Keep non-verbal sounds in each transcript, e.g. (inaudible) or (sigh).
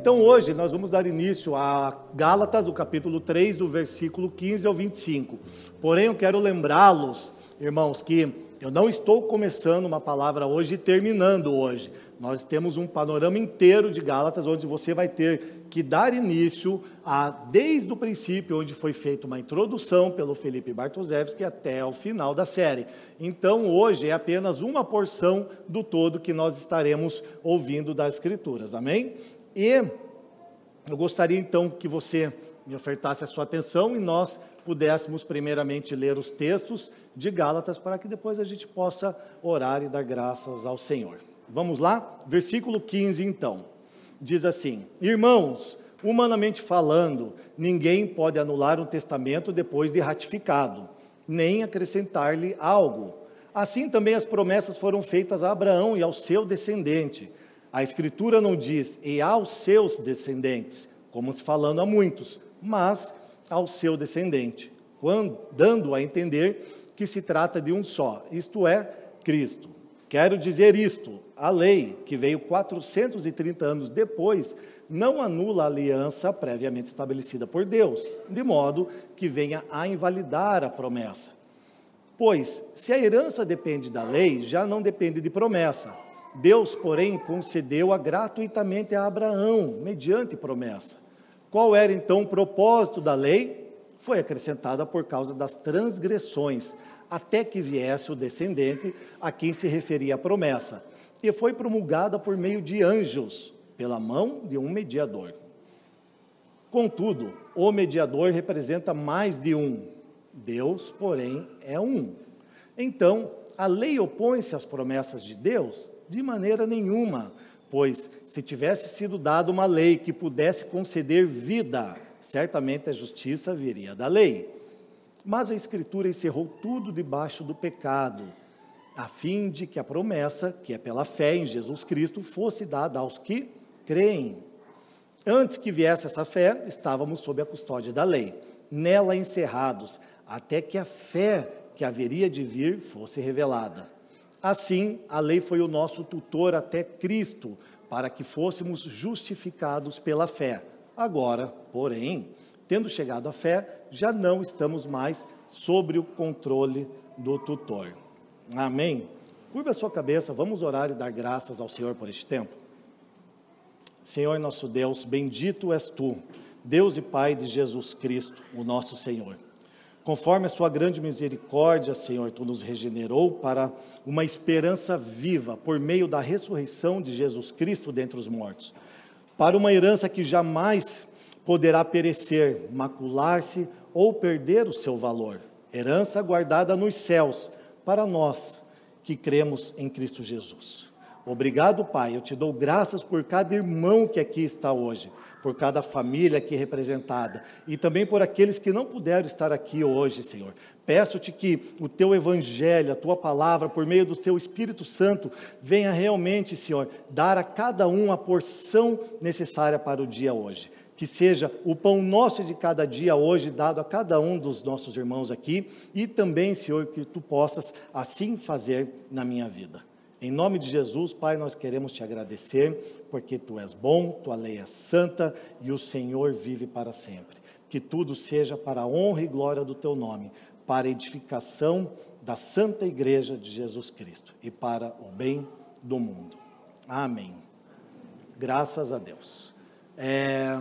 Então hoje nós vamos dar início a Gálatas, do capítulo 3, do versículo 15 ao 25. Porém, eu quero lembrá-los, irmãos, que eu não estou começando uma palavra hoje e terminando hoje. Nós temos um panorama inteiro de Gálatas, onde você vai ter que dar início a, desde o princípio, onde foi feita uma introdução pelo Felipe Bartoszewski até o final da série. Então, hoje é apenas uma porção do todo que nós estaremos ouvindo das Escrituras, amém? E eu gostaria então que você me ofertasse a sua atenção e nós pudéssemos primeiramente ler os textos de Gálatas para que depois a gente possa orar e dar graças ao Senhor. Vamos lá? Versículo 15, então. Diz assim: Irmãos, humanamente falando, ninguém pode anular um testamento depois de ratificado, nem acrescentar-lhe algo. Assim também as promessas foram feitas a Abraão e ao seu descendente. A Escritura não diz e aos seus descendentes, como se falando a muitos, mas ao seu descendente, quando, dando a entender que se trata de um só, isto é, Cristo. Quero dizer isto: a lei, que veio 430 anos depois, não anula a aliança previamente estabelecida por Deus, de modo que venha a invalidar a promessa. Pois, se a herança depende da lei, já não depende de promessa. Deus, porém, concedeu-a gratuitamente a Abraão, mediante promessa. Qual era então o propósito da lei? Foi acrescentada por causa das transgressões até que viesse o descendente a quem se referia a promessa, e foi promulgada por meio de anjos, pela mão de um mediador. Contudo, o mediador representa mais de um, Deus, porém, é um. Então, a lei opõe-se às promessas de Deus? De maneira nenhuma, pois se tivesse sido dada uma lei que pudesse conceder vida, certamente a justiça viria da lei. Mas a Escritura encerrou tudo debaixo do pecado, a fim de que a promessa, que é pela fé em Jesus Cristo, fosse dada aos que creem. Antes que viesse essa fé, estávamos sob a custódia da lei, nela encerrados, até que a fé que haveria de vir fosse revelada. Assim, a lei foi o nosso tutor até Cristo, para que fôssemos justificados pela fé. Agora, porém, tendo chegado à fé, já não estamos mais sobre o controle do tutor. Amém? Curva a sua cabeça, vamos orar e dar graças ao Senhor por este tempo. Senhor nosso Deus, bendito és tu, Deus e Pai de Jesus Cristo, o nosso Senhor. Conforme a sua grande misericórdia, Senhor, tu nos regenerou para uma esperança viva por meio da ressurreição de Jesus Cristo dentre os mortos, para uma herança que jamais poderá perecer, macular-se ou perder o seu valor. Herança guardada nos céus para nós que cremos em Cristo Jesus. Obrigado, Pai. Eu te dou graças por cada irmão que aqui está hoje, por cada família aqui representada e também por aqueles que não puderam estar aqui hoje, Senhor. Peço-te que o teu evangelho, a tua palavra, por meio do teu Espírito Santo, venha realmente, Senhor, dar a cada um a porção necessária para o dia hoje que seja o pão nosso de cada dia hoje dado a cada um dos nossos irmãos aqui e também, Senhor, que tu possas assim fazer na minha vida. Em nome de Jesus, Pai, nós queremos te agradecer porque tu és bom, tua lei é santa e o Senhor vive para sempre. Que tudo seja para a honra e glória do teu nome, para a edificação da santa igreja de Jesus Cristo e para o bem do mundo. Amém. Graças a Deus. É,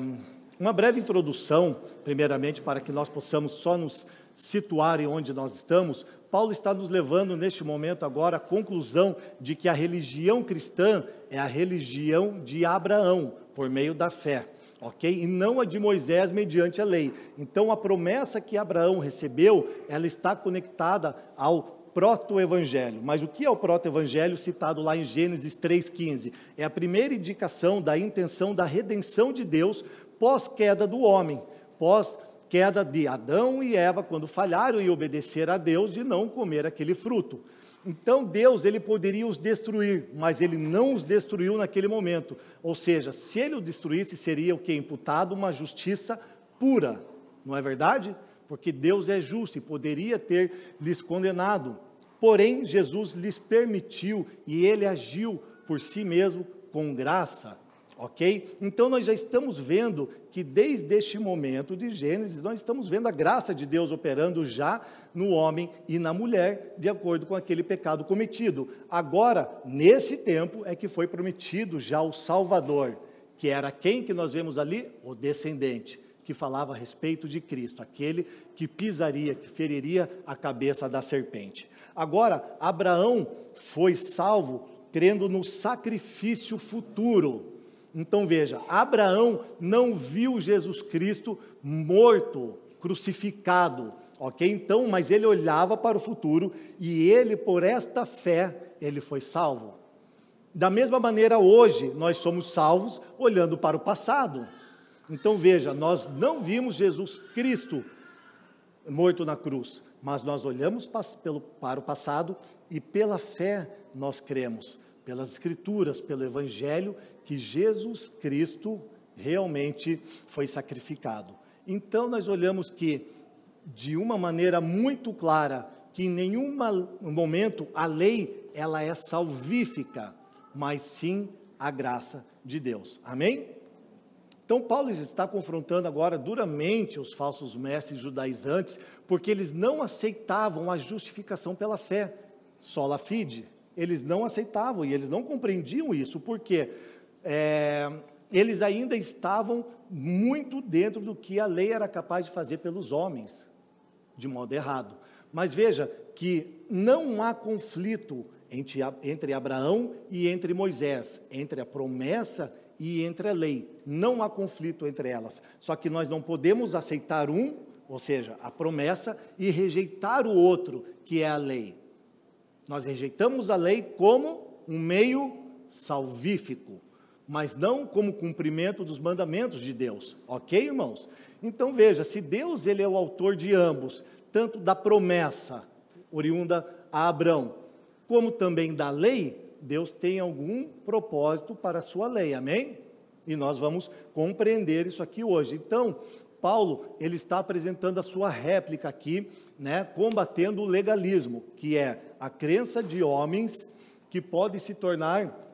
uma breve introdução, primeiramente, para que nós possamos só nos situar em onde nós estamos. Paulo está nos levando neste momento agora à conclusão de que a religião cristã é a religião de Abraão, por meio da fé, ok? E não a de Moisés mediante a lei. Então, a promessa que Abraão recebeu, ela está conectada ao proto-evangelho. Mas o que é o proto-evangelho citado lá em Gênesis 3,15? É a primeira indicação da intenção da redenção de Deus pós-queda do homem, pós-queda de Adão e Eva, quando falharam em obedecer a Deus de não comer aquele fruto. Então Deus ele poderia os destruir, mas ele não os destruiu naquele momento. Ou seja, se ele o destruísse, seria o que imputado uma justiça pura, não é verdade? Porque Deus é justo e poderia ter lhes condenado. Porém, Jesus lhes permitiu e ele agiu por si mesmo com graça. Ok? Então nós já estamos vendo que desde este momento de Gênesis, nós estamos vendo a graça de Deus operando já no homem e na mulher, de acordo com aquele pecado cometido. Agora, nesse tempo, é que foi prometido já o Salvador, que era quem que nós vemos ali? O descendente, que falava a respeito de Cristo, aquele que pisaria, que feriria a cabeça da serpente. Agora, Abraão foi salvo crendo no sacrifício futuro. Então veja, Abraão não viu Jesus Cristo morto, crucificado, ok? Então, mas ele olhava para o futuro e ele, por esta fé, ele foi salvo. Da mesma maneira, hoje, nós somos salvos olhando para o passado. Então veja, nós não vimos Jesus Cristo morto na cruz, mas nós olhamos para o passado e pela fé nós cremos, pelas Escrituras, pelo Evangelho, que Jesus Cristo realmente foi sacrificado. Então nós olhamos que, de uma maneira muito clara, que em nenhum momento a lei ela é salvífica, mas sim a graça de Deus. Amém? Então, Paulo está confrontando agora duramente os falsos mestres judaizantes, porque eles não aceitavam a justificação pela fé, sola fide. Eles não aceitavam e eles não compreendiam isso, porque é, eles ainda estavam muito dentro do que a lei era capaz de fazer pelos homens, de modo errado. Mas veja que não há conflito entre, entre Abraão e entre Moisés, entre a promessa e entre a lei. Não há conflito entre elas. Só que nós não podemos aceitar um, ou seja, a promessa, e rejeitar o outro, que é a lei. Nós rejeitamos a lei como um meio salvífico, mas não como cumprimento dos mandamentos de Deus. OK, irmãos? Então veja, se Deus ele é o autor de ambos, tanto da promessa oriunda a Abraão, como também da lei, Deus tem algum propósito para a sua lei, amém? E nós vamos compreender isso aqui hoje. Então, Paulo, ele está apresentando a sua réplica aqui, né, combatendo o legalismo, que é a crença de homens que podem se tornar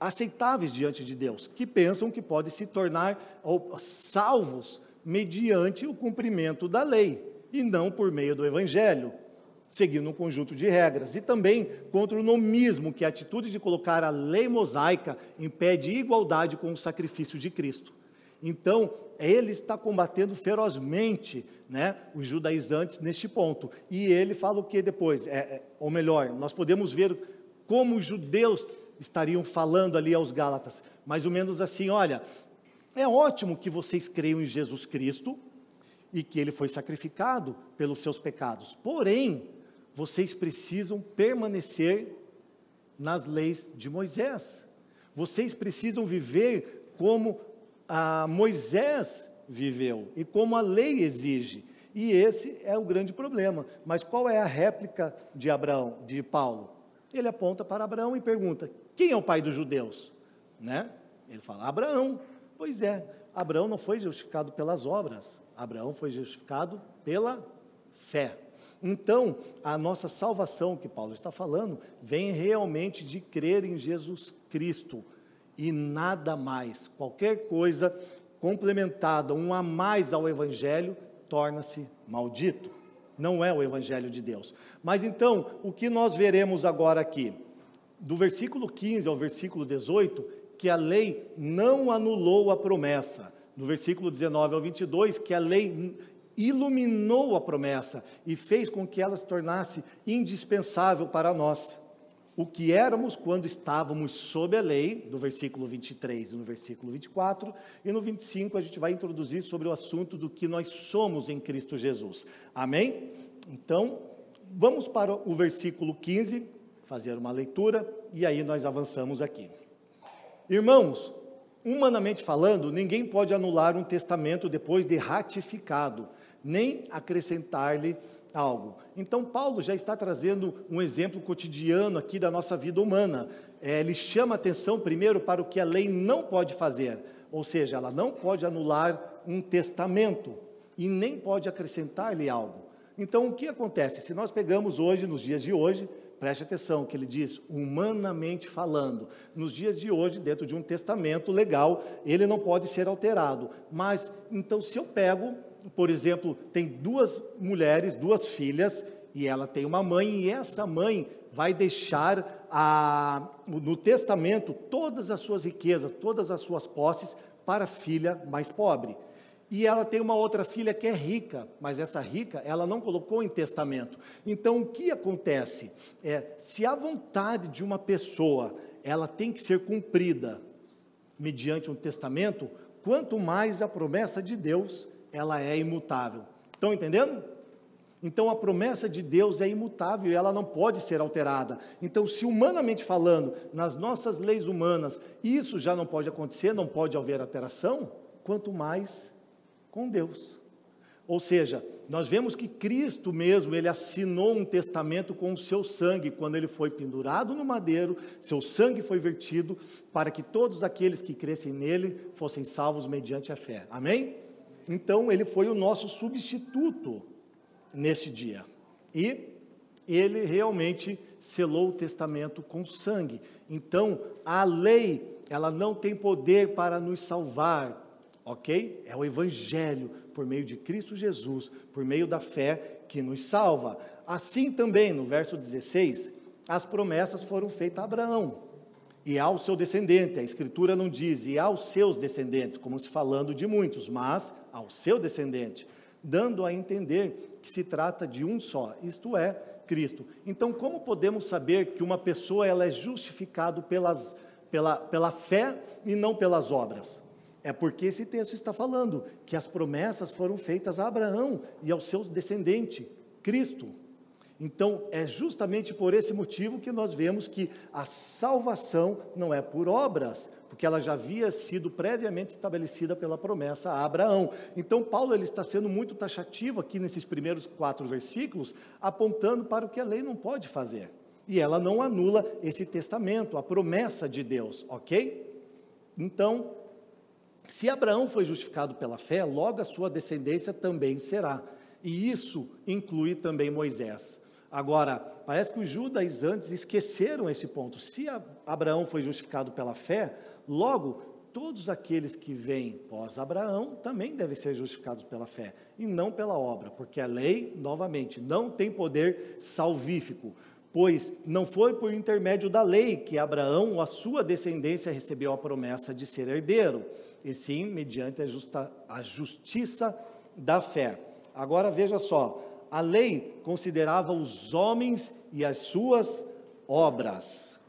aceitáveis diante de Deus, que pensam que podem se tornar salvos mediante o cumprimento da lei e não por meio do evangelho seguindo um conjunto de regras. E também contra o nomismo, que é a atitude de colocar a lei mosaica em pé de igualdade com o sacrifício de Cristo. Então, ele está combatendo ferozmente né, os judaizantes neste ponto. E ele fala o que depois? É, é, ou melhor, nós podemos ver como os judeus estariam falando ali aos Gálatas, mais ou menos assim: olha, é ótimo que vocês creiam em Jesus Cristo e que ele foi sacrificado pelos seus pecados, porém, vocês precisam permanecer nas leis de Moisés. Vocês precisam viver como Moisés viveu e como a lei exige. E esse é o grande problema. Mas qual é a réplica de Abraão, de Paulo? Ele aponta para Abraão e pergunta: quem é o pai dos judeus? Né? Ele fala: Abraão. Pois é, Abraão não foi justificado pelas obras, Abraão foi justificado pela fé. Então, a nossa salvação que Paulo está falando vem realmente de crer em Jesus Cristo e nada mais. Qualquer coisa complementada, um a mais ao Evangelho, torna-se maldito. Não é o Evangelho de Deus. Mas então, o que nós veremos agora aqui? Do versículo 15 ao versículo 18, que a lei não anulou a promessa. No versículo 19 ao 22, que a lei iluminou a promessa e fez com que ela se tornasse indispensável para nós. O que éramos quando estávamos sob a lei, do versículo 23 e no versículo 24, e no 25 a gente vai introduzir sobre o assunto do que nós somos em Cristo Jesus. Amém? Então, vamos para o versículo 15, fazer uma leitura, e aí nós avançamos aqui. Irmãos, humanamente falando, ninguém pode anular um testamento depois de ratificado, nem acrescentar-lhe algo. Então, Paulo já está trazendo um exemplo cotidiano aqui da nossa vida humana. É, ele chama atenção primeiro para o que a lei não pode fazer, ou seja, ela não pode anular um testamento e nem pode acrescentar-lhe algo. Então, o que acontece? Se nós pegamos hoje, nos dias de hoje, preste atenção, que ele diz, humanamente falando, nos dias de hoje, dentro de um testamento legal, ele não pode ser alterado. Mas, então, se eu pego por exemplo, tem duas mulheres, duas filhas, e ela tem uma mãe, e essa mãe vai deixar a, no testamento todas as suas riquezas, todas as suas posses para a filha mais pobre. E ela tem uma outra filha que é rica, mas essa rica ela não colocou em testamento. Então o que acontece? É, se a vontade de uma pessoa ela tem que ser cumprida mediante um testamento, quanto mais a promessa de Deus ela é imutável. Estão entendendo? Então a promessa de Deus é imutável e ela não pode ser alterada. Então, se humanamente falando, nas nossas leis humanas, isso já não pode acontecer, não pode haver alteração, quanto mais com Deus. Ou seja, nós vemos que Cristo mesmo, ele assinou um testamento com o seu sangue, quando ele foi pendurado no madeiro, seu sangue foi vertido para que todos aqueles que crescem nele fossem salvos mediante a fé. Amém? Então, ele foi o nosso substituto nesse dia. E ele realmente selou o testamento com sangue. Então, a lei, ela não tem poder para nos salvar, ok? É o Evangelho, por meio de Cristo Jesus, por meio da fé, que nos salva. Assim também, no verso 16, as promessas foram feitas a Abraão e ao seu descendente. A Escritura não diz e aos seus descendentes, como se falando de muitos, mas ao seu descendente, dando a entender que se trata de um só, isto é, Cristo. Então, como podemos saber que uma pessoa ela é justificada pelas, pela, pela fé e não pelas obras? É porque esse texto está falando que as promessas foram feitas a Abraão e ao seu descendente, Cristo. Então, é justamente por esse motivo que nós vemos que a salvação não é por obras, porque ela já havia sido previamente estabelecida pela promessa a Abraão. Então, Paulo ele está sendo muito taxativo aqui nesses primeiros quatro versículos, apontando para o que a lei não pode fazer. E ela não anula esse testamento, a promessa de Deus, ok? Então, se Abraão foi justificado pela fé, logo a sua descendência também será. E isso inclui também Moisés. Agora, parece que os judaizantes esqueceram esse ponto. Se Abraão foi justificado pela fé, logo todos aqueles que vêm pós Abraão também devem ser justificados pela fé e não pela obra, porque a lei, novamente, não tem poder salvífico, pois não foi por intermédio da lei que Abraão ou a sua descendência recebeu a promessa de ser herdeiro, e sim mediante a, justa, a justiça da fé. Agora veja só, a lei considerava os homens e as suas obras,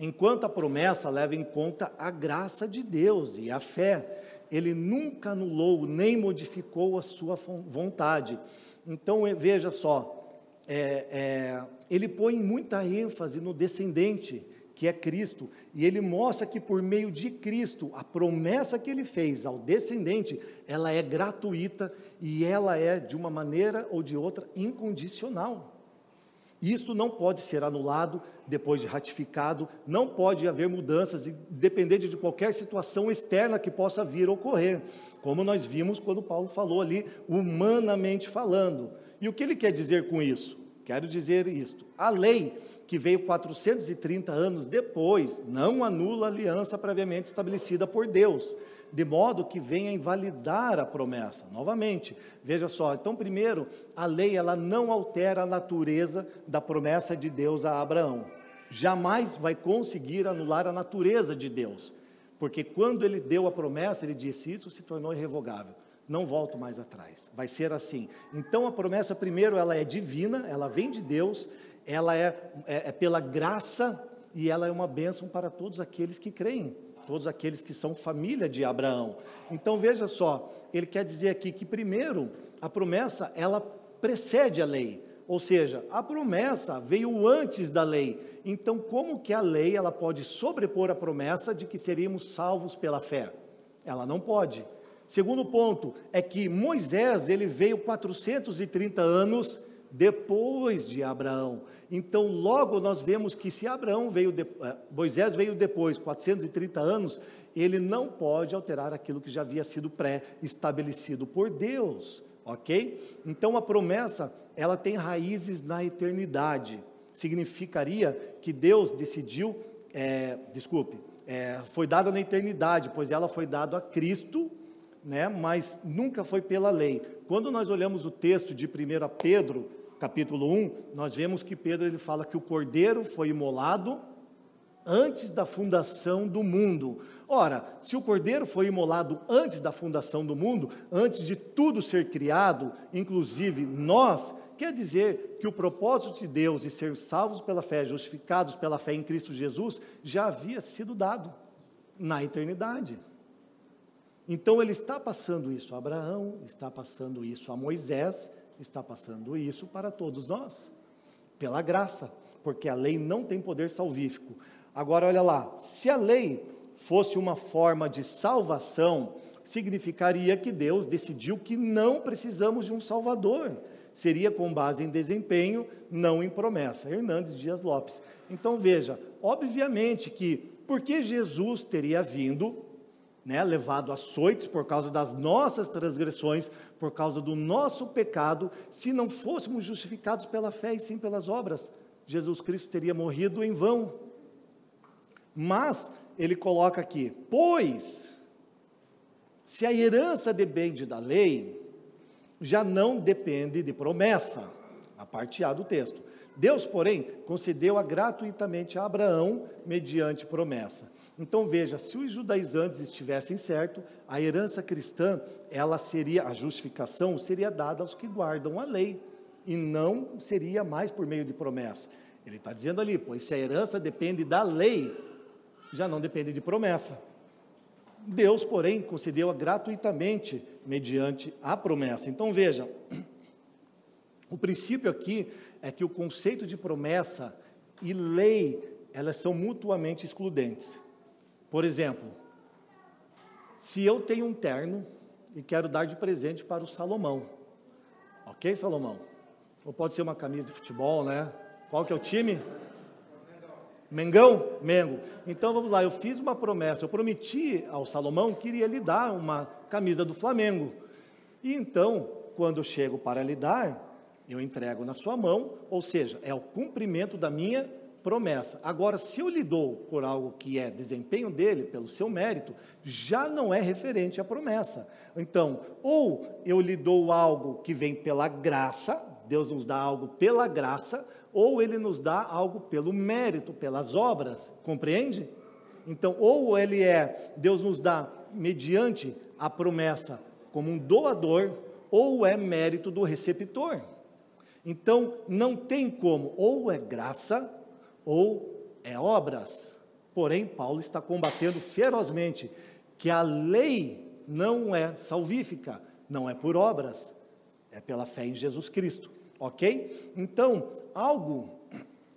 enquanto a promessa leva em conta a graça de Deus e a fé. Ele nunca anulou nem modificou a sua vontade. Então veja só, é, é, ele põe muita ênfase no descendente que é Cristo, e ele mostra que por meio de Cristo, a promessa que ele fez ao descendente, ela é gratuita e ela é de uma maneira ou de outra incondicional. Isso não pode ser anulado depois de ratificado, não pode haver mudanças, independente de qualquer situação externa que possa vir a ocorrer, como nós vimos quando Paulo falou ali, humanamente falando. E o que ele quer dizer com isso? Quero dizer isto: a lei que veio 430 anos depois, não anula a aliança previamente estabelecida por Deus, de modo que venha invalidar a promessa. Novamente, veja só, então primeiro, a lei ela não altera a natureza da promessa de Deus a Abraão. Jamais vai conseguir anular a natureza de Deus, porque quando ele deu a promessa, ele disse: Isso se tornou irrevogável não volto mais atrás. Vai ser assim. Então a promessa, primeiro, ela é divina, ela vem de Deus, ela é, é, é pela graça e ela é uma bênção para todos aqueles que creem, todos aqueles que são família de Abraão. Então veja só, ele quer dizer aqui que primeiro a promessa ela precede a lei, Ou seja, a promessa veio antes da lei. Então, como que a lei ela pode sobrepor a promessa de que seríamos salvos pela fé? Ela não pode. Segundo ponto é que Moisés ele veio 430 anos depois de Abraão. Então, logo nós vemos que se Abraão veio, de, eh, Moisés veio depois, 430 anos, ele não pode alterar aquilo que já havia sido pré-estabelecido por Deus, ok? Então, a promessa, ela tem raízes na eternidade. Significaria que Deus decidiu, é, desculpe, é, foi dada na eternidade, pois ela foi dada a Cristo, né, mas nunca foi pela lei. Quando nós olhamos o texto de 1 Pedro, capítulo 1, nós vemos que Pedro ele fala que o cordeiro foi imolado antes da fundação do mundo. Ora, se o cordeiro foi imolado antes da fundação do mundo, antes de tudo ser criado, inclusive nós, quer dizer que o propósito de Deus de ser salvos pela fé, justificados pela fé em Cristo Jesus, já havia sido dado na eternidade. Então ele está passando isso a Abraão, está passando isso a Moisés, está passando isso para todos nós, pela graça, porque a lei não tem poder salvífico. Agora, olha lá, se a lei fosse uma forma de salvação, significaria que Deus decidiu que não precisamos de um Salvador. Seria com base em desempenho, não em promessa. Hernandes Dias Lopes. Então veja, obviamente que porque Jesus teria vindo, né, levado açoites por causa das nossas transgressões, por causa do nosso pecado, se não fôssemos justificados pela fé e sim pelas obras, Jesus Cristo teria morrido em vão. Mas ele coloca aqui: pois se a herança depende da lei, já não depende de promessa. A parte A do texto. Deus, porém, concedeu-a gratuitamente a Abraão mediante promessa. Então veja, se os judaizantes estivessem certo, a herança cristã, ela seria a justificação seria dada aos que guardam a lei e não seria mais por meio de promessa. Ele está dizendo ali, pois se a herança depende da lei, já não depende de promessa. Deus, porém, concedeu-a gratuitamente mediante a promessa. Então veja, o princípio aqui é que o conceito de promessa e lei, elas são mutuamente excludentes. Por exemplo, se eu tenho um terno e quero dar de presente para o Salomão, ok, Salomão? Ou pode ser uma camisa de futebol, né? Qual que é o time? Mengão? Mengo. Então vamos lá, eu fiz uma promessa, eu prometi ao Salomão que iria lhe dar uma camisa do Flamengo. E então, quando eu chego para lhe dar, eu entrego na sua mão, ou seja, é o cumprimento da minha promessa. Agora, se eu lhe dou por algo que é desempenho dele, pelo seu mérito, já não é referente à promessa. Então, ou eu lhe dou algo que vem pela graça, Deus nos dá algo pela graça, ou ele nos dá algo pelo mérito, pelas obras, compreende? Então, ou ele é, Deus nos dá mediante a promessa como um doador, ou é mérito do receptor. Então, não tem como, ou é graça, ou é obras. Porém, Paulo está combatendo ferozmente que a lei não é salvífica, não é por obras, é pela fé em Jesus Cristo, ok? Então, algo.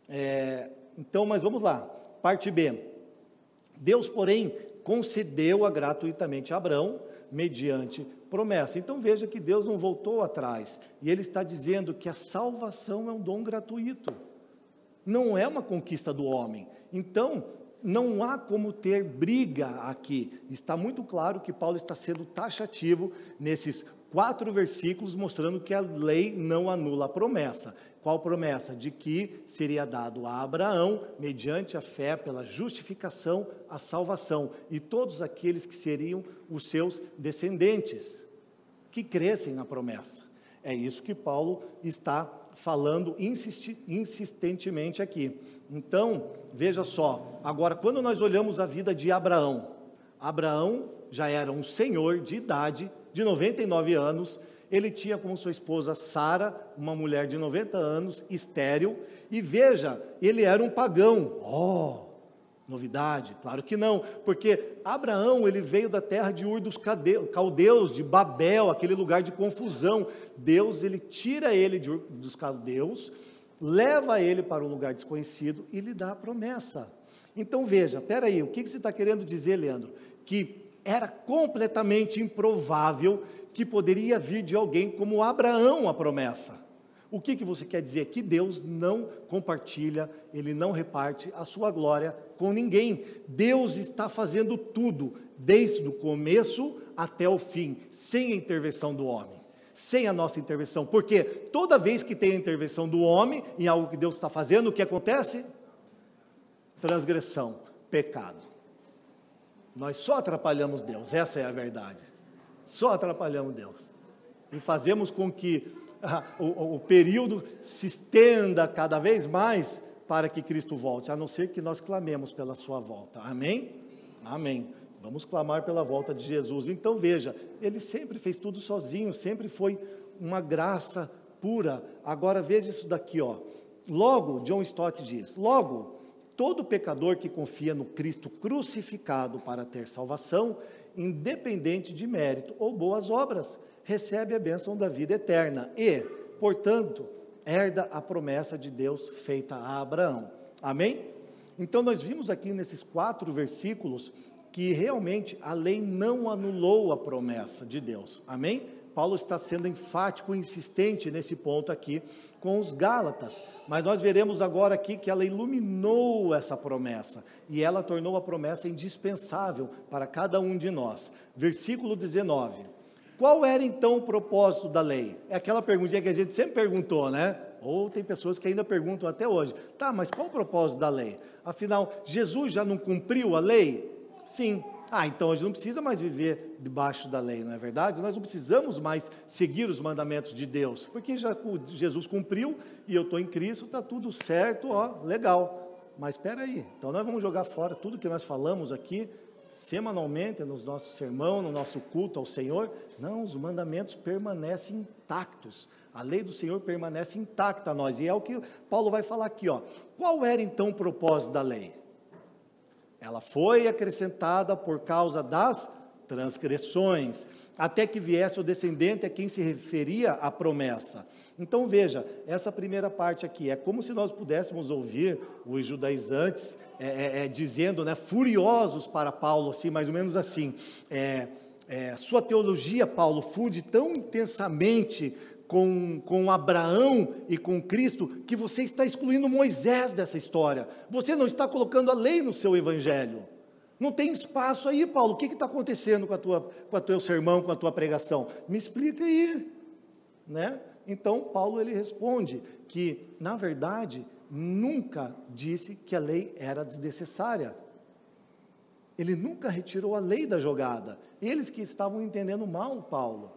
É, então, mas vamos lá, parte B. Deus, porém, concedeu-a gratuitamente a Abraão, mediante promessa. Então veja que Deus não voltou atrás, e Ele está dizendo que a salvação é um dom gratuito não é uma conquista do homem. Então, não há como ter briga aqui. Está muito claro que Paulo está sendo taxativo nesses quatro versículos, mostrando que a lei não anula a promessa. Qual promessa? De que seria dado a Abraão, mediante a fé, pela justificação, a salvação, e todos aqueles que seriam os seus descendentes, que crescem na promessa. É isso que Paulo está falando insistentemente aqui. Então, veja só, agora, quando nós olhamos a vida de Abraão, Abraão já era um senhor de idade, de 99 anos, ele tinha como sua esposa Sara, uma mulher de 90 anos, estéril, e veja, ele era um pagão. Oh, Novidade? Claro que não, porque Abraão ele veio da terra de Ur dos caldeus, de Babel, aquele lugar de confusão. Deus ele tira ele de Ur dos caldeus, leva ele para um lugar desconhecido e lhe dá a promessa. Então veja, peraí, o que você está querendo dizer, Leandro? Que era completamente improvável que poderia vir de alguém como Abraão a promessa. O que, que você quer dizer? Que Deus não compartilha, Ele não reparte a sua glória com ninguém. Deus está fazendo tudo, desde o começo até o fim, sem a intervenção do homem, sem a nossa intervenção. Porque toda vez que tem a intervenção do homem em algo que Deus está fazendo, o que acontece? Transgressão, pecado. Nós só atrapalhamos Deus, essa é a verdade. Só atrapalhamos Deus. E fazemos com que (laughs) o, o período se estenda cada vez mais para que Cristo volte, a não ser que nós clamemos pela sua volta. Amém? Amém. Vamos clamar pela volta de Jesus. Então veja, ele sempre fez tudo sozinho, sempre foi uma graça pura. Agora veja isso daqui, ó. Logo, John Stott diz: logo, todo pecador que confia no Cristo crucificado para ter salvação, independente de mérito ou boas obras, recebe a bênção da vida eterna e, portanto, herda a promessa de Deus feita a Abraão. Amém? Então, nós vimos aqui nesses quatro versículos que realmente a lei não anulou a promessa de Deus. Amém? Paulo está sendo enfático e insistente nesse ponto aqui com os Gálatas. Mas nós veremos agora aqui que ela iluminou essa promessa e ela tornou a promessa indispensável para cada um de nós. Versículo 19. Qual era então o propósito da lei? É aquela perguntinha que a gente sempre perguntou, né? Ou tem pessoas que ainda perguntam até hoje. Tá, mas qual o propósito da lei? Afinal, Jesus já não cumpriu a lei? Sim. Ah, então a gente não precisa mais viver debaixo da lei, não é verdade? Nós não precisamos mais seguir os mandamentos de Deus, porque já Jesus cumpriu e eu estou em Cristo, está tudo certo, ó, legal. Mas espera aí, então nós vamos jogar fora tudo que nós falamos aqui semanalmente nos nossos sermão, no nosso culto ao Senhor. Não, os mandamentos permanecem intactos. A lei do Senhor permanece intacta a nós. E é o que Paulo vai falar aqui, ó. Qual era então o propósito da lei? Ela foi acrescentada por causa das transgressões, até que viesse o descendente a quem se referia a promessa. Então veja, essa primeira parte aqui é como se nós pudéssemos ouvir os judaizantes é, é, é, dizendo, né, furiosos para Paulo, assim, mais ou menos assim, é, é, sua teologia, Paulo, funde tão intensamente com, com Abraão e com Cristo, que você está excluindo Moisés dessa história, você não está colocando a lei no seu evangelho, não tem espaço aí, Paulo, o que está acontecendo com, a tua, com o teu sermão, com a tua pregação? Me explica aí, né? Então, Paulo ele responde que, na verdade, nunca disse que a lei era desnecessária. Ele nunca retirou a lei da jogada. Eles que estavam entendendo mal Paulo.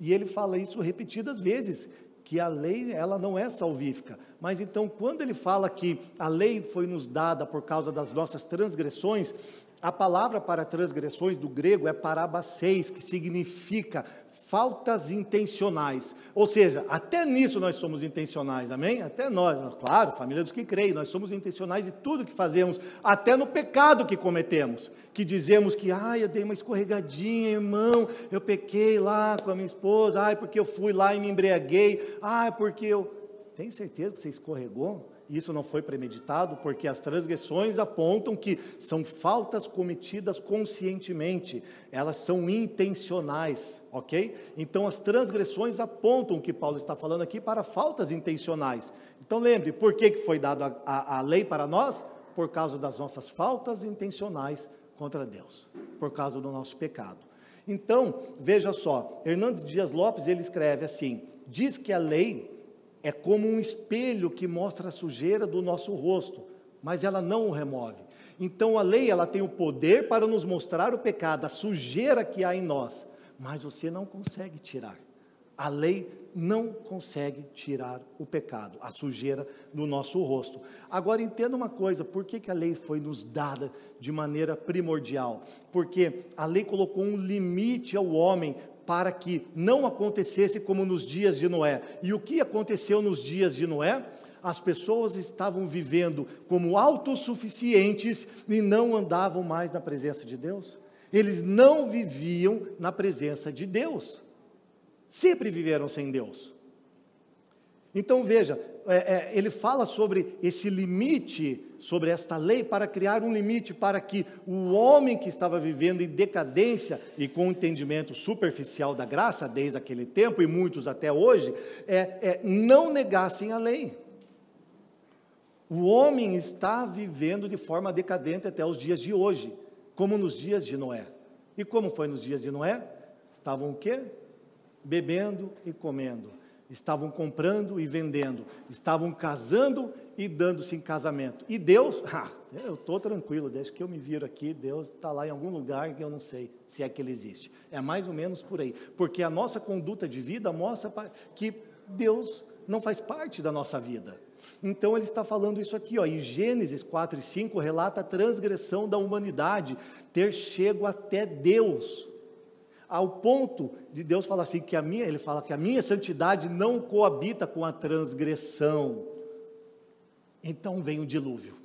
E ele fala isso repetidas vezes, que a lei ela não é salvífica. Mas então, quando ele fala que a lei foi nos dada por causa das nossas transgressões, a palavra para transgressões do grego é parabaseis, que significa faltas intencionais. Ou seja, até nisso nós somos intencionais, amém? Até nós, claro, família dos que creem, nós somos intencionais em tudo que fazemos, até no pecado que cometemos. Que dizemos que, ai, eu dei uma escorregadinha, irmão, eu pequei lá com a minha esposa, ai, porque eu fui lá e me embriaguei, ai, porque eu. Tem certeza que você escorregou? Isso não foi premeditado, porque as transgressões apontam que são faltas cometidas conscientemente, elas são intencionais, ok? Então as transgressões apontam o que Paulo está falando aqui para faltas intencionais. Então lembre, por que, que foi dada a, a, lei para nós? Por causa das nossas faltas intencionais contra Deus, por causa do nosso pecado. Então, veja só, Hernandes Dias Lopes, ele escreve assim, diz que a lei é como um espelho que mostra a sujeira do nosso rosto, mas ela não o remove. Então a lei ela tem o poder para nos mostrar o pecado, a sujeira que há em nós, mas você não consegue tirar. A lei não consegue tirar o pecado, a sujeira do nosso rosto. Agora entenda uma coisa: por que, que a lei foi nos dada de maneira primordial? Porque a lei colocou um limite ao homem para que não acontecesse como nos dias de Noé. E o que aconteceu nos dias de Noé? as pessoas estavam vivendo como autossuficientes e não andavam mais na presença de Deus. Eles não viviam na presença de Deus. Sempre viveram sem Deus. Então veja, é, é, ele fala sobre esse limite, sobre esta lei, para criar um limite para que o homem que estava vivendo em decadência e com entendimento superficial da graça, desde aquele tempo e muitos até hoje, é, é não negassem a lei. O homem está vivendo de forma decadente até os dias de hoje, como nos dias de Noé. E como foi nos dias de Noé? Estavam o quê? Bebendo e comendo estavam comprando e vendendo, estavam casando e dando-se em casamento. E Deus, (laughs) ah, eu estou tranquilo, desde que eu me viro aqui, Deus está lá em algum lugar que eu não sei se é que Ele existe. É mais ou menos por aí, porque a nossa conduta de vida mostra que Deus não faz parte da nossa vida. Então ele está falando isso aqui, ó, em Gênesis 4 e 5 relata a transgressão da humanidade ter chego até Deus ao ponto de Deus falar assim que a minha, ele fala que a minha santidade não coabita com a transgressão. Então vem o dilúvio.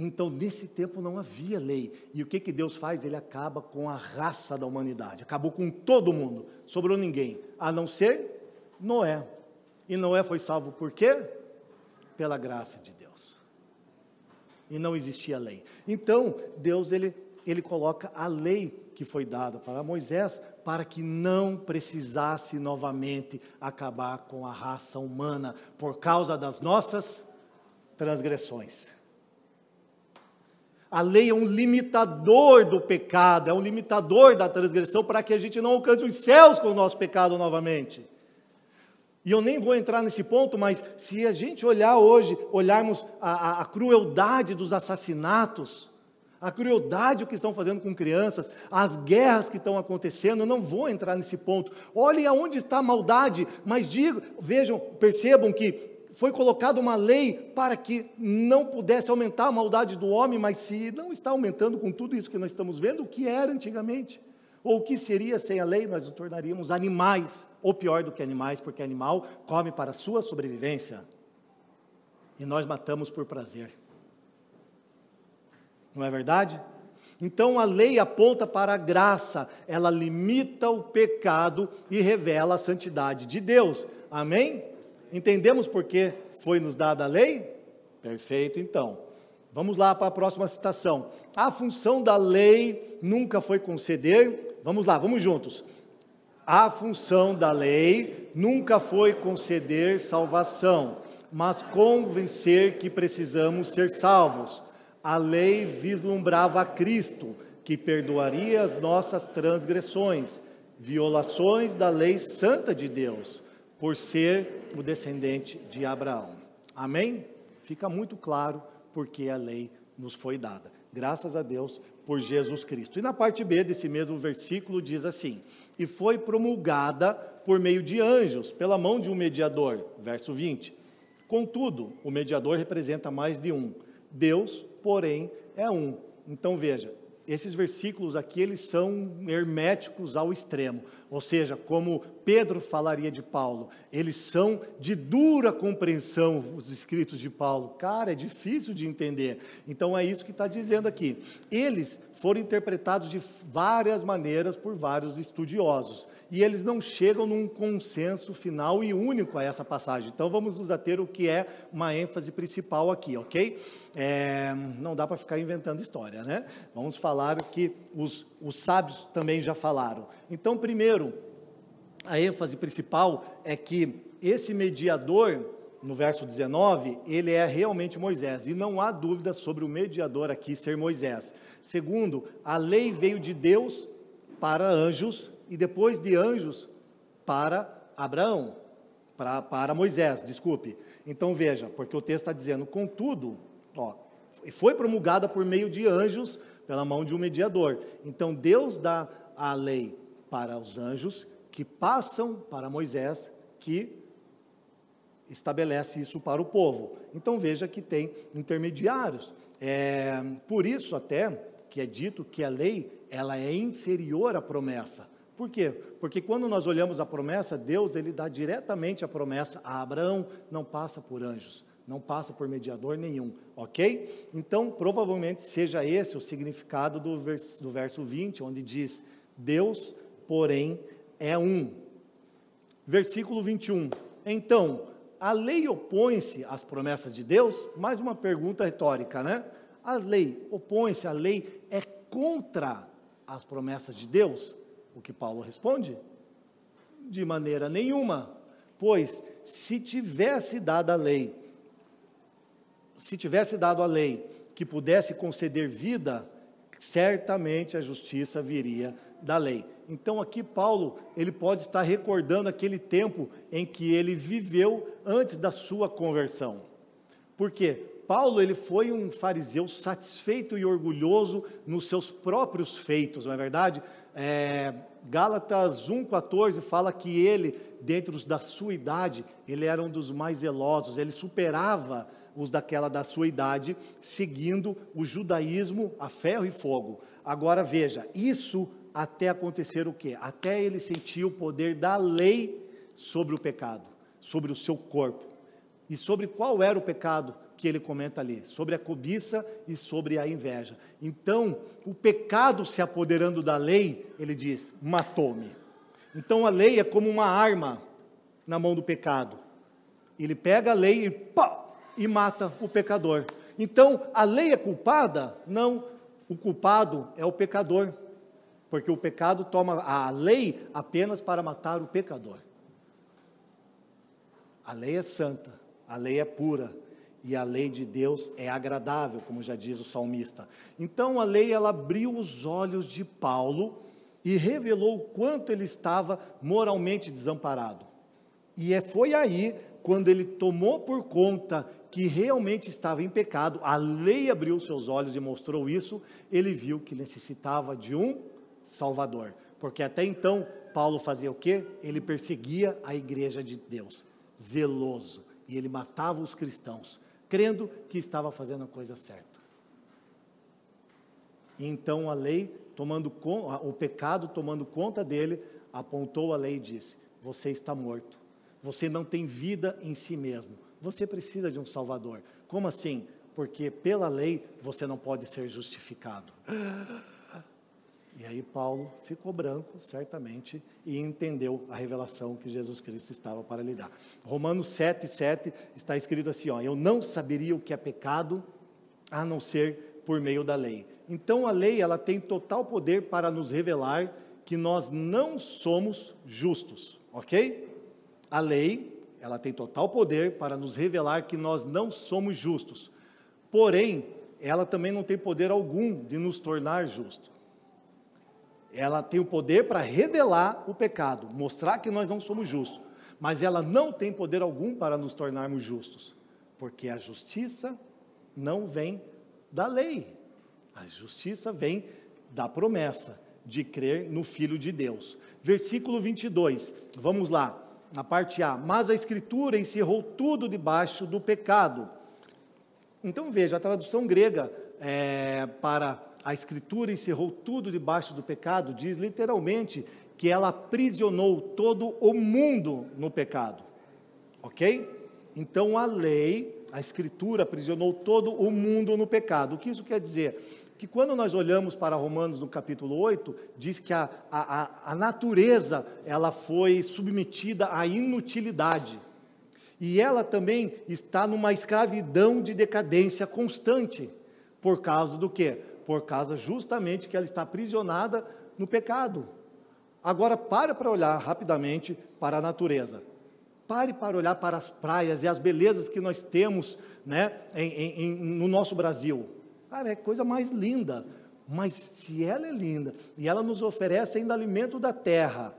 Então, nesse tempo não havia lei. E o que, que Deus faz? Ele acaba com a raça da humanidade. Acabou com todo mundo. Sobrou ninguém. A não ser Noé. E Noé foi salvo por quê? Pela graça de Deus. E não existia lei. Então, Deus, ele, ele coloca a lei que foi dada para Moisés, para que não precisasse novamente acabar com a raça humana por causa das nossas transgressões. A lei é um limitador do pecado, é um limitador da transgressão para que a gente não alcance os céus com o nosso pecado novamente. E eu nem vou entrar nesse ponto, mas se a gente olhar hoje, olharmos a, a, a crueldade dos assassinatos, a crueldade que estão fazendo com crianças, as guerras que estão acontecendo, eu não vou entrar nesse ponto. Olhem aonde está a maldade, mas digo, vejam, percebam que foi colocada uma lei para que não pudesse aumentar a maldade do homem, mas se não está aumentando com tudo isso que nós estamos vendo, o que era antigamente? Ou o que seria sem a lei, nós nos tornaríamos animais, ou pior do que animais, porque animal come para a sua sobrevivência. E nós matamos por prazer não é verdade? Então a lei aponta para a graça, ela limita o pecado e revela a santidade de Deus. Amém? Entendemos por que foi nos dada a lei? Perfeito, então. Vamos lá para a próxima citação. A função da lei nunca foi conceder. Vamos lá, vamos juntos. A função da lei nunca foi conceder salvação, mas convencer que precisamos ser salvos a lei vislumbrava Cristo, que perdoaria as nossas transgressões, violações da lei santa de Deus, por ser o descendente de Abraão. Amém? Fica muito claro porque a lei nos foi dada. Graças a Deus por Jesus Cristo. E na parte B desse mesmo versículo diz assim: E foi promulgada por meio de anjos, pela mão de um mediador. Verso 20. Contudo, o mediador representa mais de um. Deus, porém, é um. Então veja, esses versículos aqui eles são herméticos ao extremo, ou seja, como Pedro falaria de Paulo, eles são de dura compreensão os escritos de Paulo. Cara, é difícil de entender. Então é isso que está dizendo aqui. Eles foram interpretados de várias maneiras por vários estudiosos e eles não chegam num consenso final e único a essa passagem. Então vamos nos ater o que é uma ênfase principal aqui, ok? É, não dá para ficar inventando história, né? Vamos falar que os, os sábios também já falaram. Então, primeiro, a ênfase principal é que esse mediador, no verso 19, ele é realmente Moisés, e não há dúvida sobre o mediador aqui ser Moisés. Segundo, a lei veio de Deus para anjos e depois de anjos para Abraão, para, para Moisés, desculpe. Então veja, porque o texto está dizendo, contudo, ó, foi promulgada por meio de anjos, pela mão de um mediador. Então Deus dá a lei para os anjos, que passam para Moisés, que estabelece isso para o povo. Então veja que tem intermediários. É, por isso até que é dito que a lei ela é inferior à promessa Por quê? Porque quando nós olhamos a promessa, Deus ele dá diretamente a promessa a Abraão, não passa por anjos, não passa por mediador nenhum, ok? Então, provavelmente seja esse o significado do verso, do verso 20, onde diz: Deus, porém, é um. Versículo 21. Então, a lei opõe-se às promessas de Deus? Mais uma pergunta retórica, né? A lei opõe-se, a lei é contra as promessas de Deus? O que Paulo responde? De maneira nenhuma. Pois, se tivesse dado a lei, se tivesse dado a lei que pudesse conceder vida, certamente a justiça viria da lei. Então aqui Paulo, ele pode estar recordando aquele tempo em que ele viveu antes da sua conversão. Por quê? Paulo ele foi um fariseu satisfeito e orgulhoso nos seus próprios feitos, não é verdade? É, Gálatas 1,14 fala que ele, dentro da sua idade, ele era um dos mais zelosos, ele superava os daquela da sua idade, seguindo o judaísmo a ferro e fogo. Agora veja, isso até acontecer o quê? Até ele sentir o poder da lei sobre o pecado, sobre o seu corpo. E sobre qual era o pecado? que ele comenta ali, sobre a cobiça e sobre a inveja. Então, o pecado se apoderando da lei, ele diz: matou-me. Então, a lei é como uma arma na mão do pecado. Ele pega a lei e, pá, e mata o pecador. Então, a lei é culpada? Não, o culpado é o pecador. Porque o pecado toma a lei apenas para matar o pecador. A lei é santa, a lei é pura, e a lei de Deus é agradável, como já diz o salmista. Então a lei ela abriu os olhos de Paulo e revelou o quanto ele estava moralmente desamparado. E é, foi aí quando ele tomou por conta que realmente estava em pecado, a lei abriu seus olhos e mostrou isso, ele viu que necessitava de um Salvador. Porque até então Paulo fazia o quê? Ele perseguia a igreja de Deus, zeloso, e ele matava os cristãos crendo que estava fazendo a coisa certa. E então a lei, tomando o pecado tomando conta dele, apontou a lei e disse: Você está morto. Você não tem vida em si mesmo. Você precisa de um Salvador. Como assim? Porque pela lei você não pode ser justificado. E aí Paulo ficou branco, certamente, e entendeu a revelação que Jesus Cristo estava para lhe dar. Romanos 7, 7 está escrito assim: ó, Eu não saberia o que é pecado, a não ser por meio da lei. Então a lei ela tem total poder para nos revelar que nós não somos justos, ok? A lei ela tem total poder para nos revelar que nós não somos justos. Porém, ela também não tem poder algum de nos tornar justos. Ela tem o poder para revelar o pecado, mostrar que nós não somos justos, mas ela não tem poder algum para nos tornarmos justos, porque a justiça não vem da lei, a justiça vem da promessa de crer no Filho de Deus. Versículo 22, vamos lá, na parte A. Mas a Escritura encerrou tudo debaixo do pecado. Então veja, a tradução grega é, para a Escritura encerrou tudo debaixo do pecado, diz literalmente que ela aprisionou todo o mundo no pecado. Ok? Então a lei, a Escritura aprisionou todo o mundo no pecado. O que isso quer dizer? Que quando nós olhamos para Romanos no capítulo 8, diz que a, a, a natureza ela foi submetida à inutilidade. E ela também está numa escravidão de decadência constante. Por causa do quê? Por causa justamente que ela está aprisionada no pecado. Agora pare para olhar rapidamente para a natureza. Pare para olhar para as praias e as belezas que nós temos né, em, em, no nosso Brasil. Cara, é coisa mais linda. Mas se ela é linda e ela nos oferece ainda alimento da terra,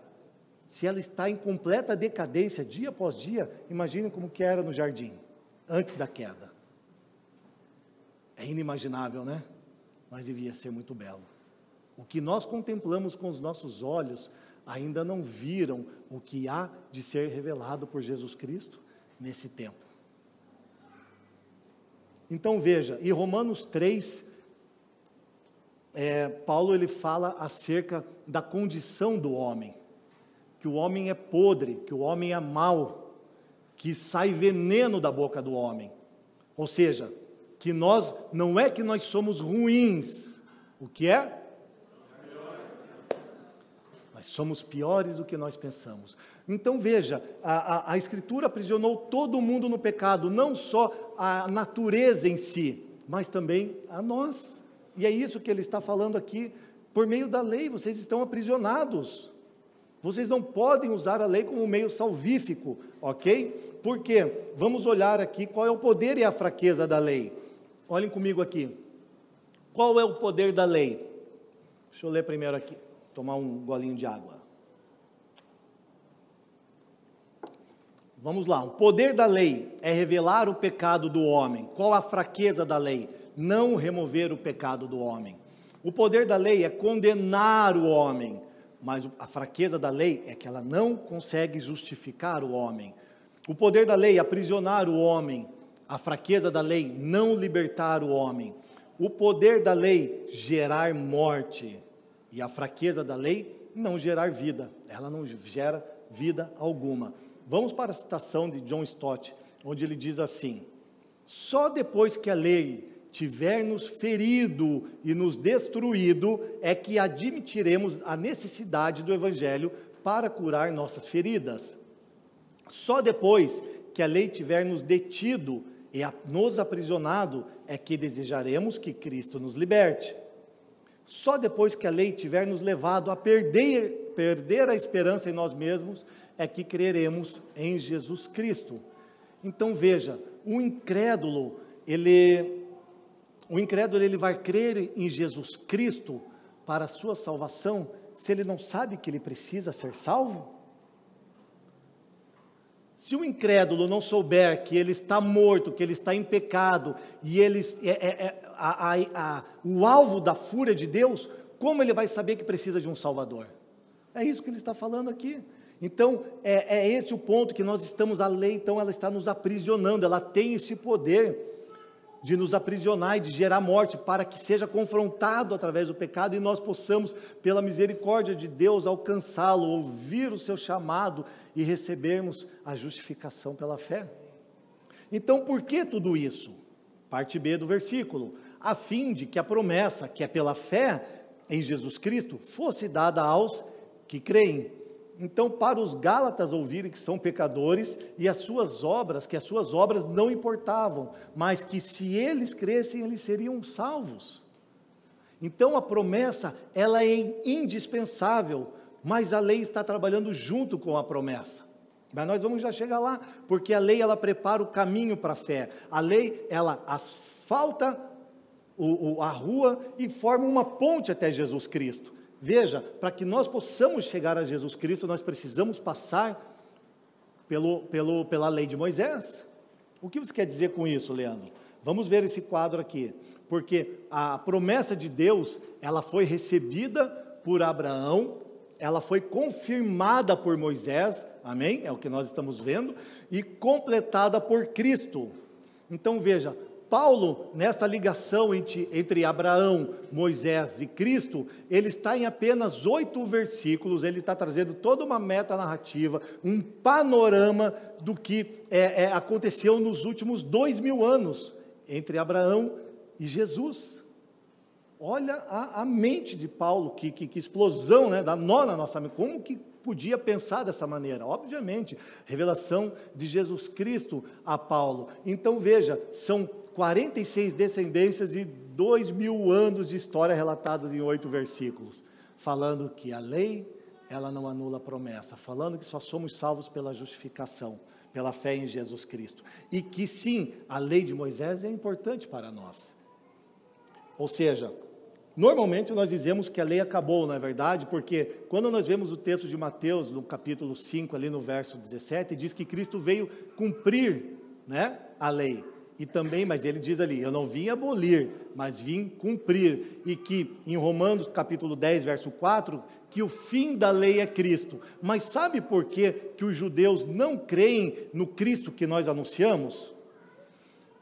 se ela está em completa decadência dia após dia, imagine como que era no jardim, antes da queda. É inimaginável, né? Mas devia ser muito belo. O que nós contemplamos com os nossos olhos ainda não viram o que há de ser revelado por Jesus Cristo nesse tempo. Então veja, e Romanos 3, é, Paulo ele fala acerca da condição do homem, que o homem é podre, que o homem é mau, que sai veneno da boca do homem. Ou seja, que nós não é que nós somos ruins, o que é? Nós somos piores do que nós pensamos. Então veja, a, a, a, Escritura aprisionou todo mundo no pecado, não só a natureza em si, mas também a nós. E é isso que ele está falando aqui. Por meio da lei, vocês estão aprisionados. Vocês não podem usar a lei como meio salvífico, ok? Porque vamos olhar aqui qual é o poder e a fraqueza da lei. Olhem comigo aqui. Qual é o poder da lei? Deixa eu ler primeiro aqui tomar um golinho de água. Vamos lá, o poder da lei é revelar o pecado do homem. Qual a fraqueza da lei? Não remover o pecado do homem. O poder da lei é condenar o homem, mas a fraqueza da lei é que ela não consegue justificar o homem. O poder da lei é aprisionar o homem, a fraqueza da lei não libertar o homem. O poder da lei gerar morte. E a fraqueza da lei, não gerar vida. Ela não gera vida alguma. Vamos para a citação de John Stott, onde ele diz assim: Só depois que a lei tiver nos ferido e nos destruído, é que admitiremos a necessidade do Evangelho para curar nossas feridas. Só depois que a lei tiver nos detido e nos aprisionado, é que desejaremos que Cristo nos liberte. Só depois que a lei tiver nos levado a perder, perder a esperança em nós mesmos, é que creremos em Jesus Cristo. Então veja, o incrédulo, ele o incrédulo ele vai crer em Jesus Cristo para a sua salvação, se ele não sabe que ele precisa ser salvo? Se o incrédulo não souber que ele está morto, que ele está em pecado, e ele é, é, é a, a, a, o alvo da fúria de Deus, como ele vai saber que precisa de um Salvador? É isso que ele está falando aqui. Então, é, é esse o ponto que nós estamos, a lei, então, ela está nos aprisionando, ela tem esse poder de nos aprisionar e de gerar morte, para que seja confrontado através do pecado e nós possamos, pela misericórdia de Deus, alcançá-lo, ouvir o seu chamado e recebermos a justificação pela fé. Então, por que tudo isso? Parte B do versículo. A fim de que a promessa, que é pela fé em Jesus Cristo, fosse dada aos que creem. Então, para os Gálatas ouvirem que são pecadores e as suas obras, que as suas obras não importavam, mas que se eles crescem, eles seriam salvos. Então, a promessa, ela é indispensável, mas a lei está trabalhando junto com a promessa. Mas nós vamos já chegar lá, porque a lei, ela prepara o caminho para a fé. A lei, ela asfalta o, o, a rua e forma uma ponte até Jesus Cristo. Veja, para que nós possamos chegar a Jesus Cristo, nós precisamos passar pelo, pelo, pela lei de Moisés. O que você quer dizer com isso, Leandro? Vamos ver esse quadro aqui, porque a promessa de Deus, ela foi recebida por Abraão, ela foi confirmada por Moisés, amém? É o que nós estamos vendo, e completada por Cristo. Então veja, Paulo, nessa ligação entre, entre Abraão, Moisés e Cristo, ele está em apenas oito versículos, ele está trazendo toda uma meta narrativa, um panorama do que é, é, aconteceu nos últimos dois mil anos entre Abraão e Jesus. Olha a, a mente de Paulo, que, que, que explosão, né, dá nó na nossa mente, como que podia pensar dessa maneira. Obviamente, revelação de Jesus Cristo a Paulo. Então veja, são 46 descendências e dois mil anos de história relatados em oito versículos, falando que a lei ela não anula a promessa, falando que só somos salvos pela justificação, pela fé em Jesus Cristo, e que sim, a lei de Moisés é importante para nós. Ou seja, normalmente nós dizemos que a lei acabou, não é verdade? Porque quando nós vemos o texto de Mateus, no capítulo 5, ali no verso 17, diz que Cristo veio cumprir né, a lei e também, mas ele diz ali, eu não vim abolir, mas vim cumprir, e que em Romanos capítulo 10, verso 4, que o fim da lei é Cristo. Mas sabe por que, que os judeus não creem no Cristo que nós anunciamos?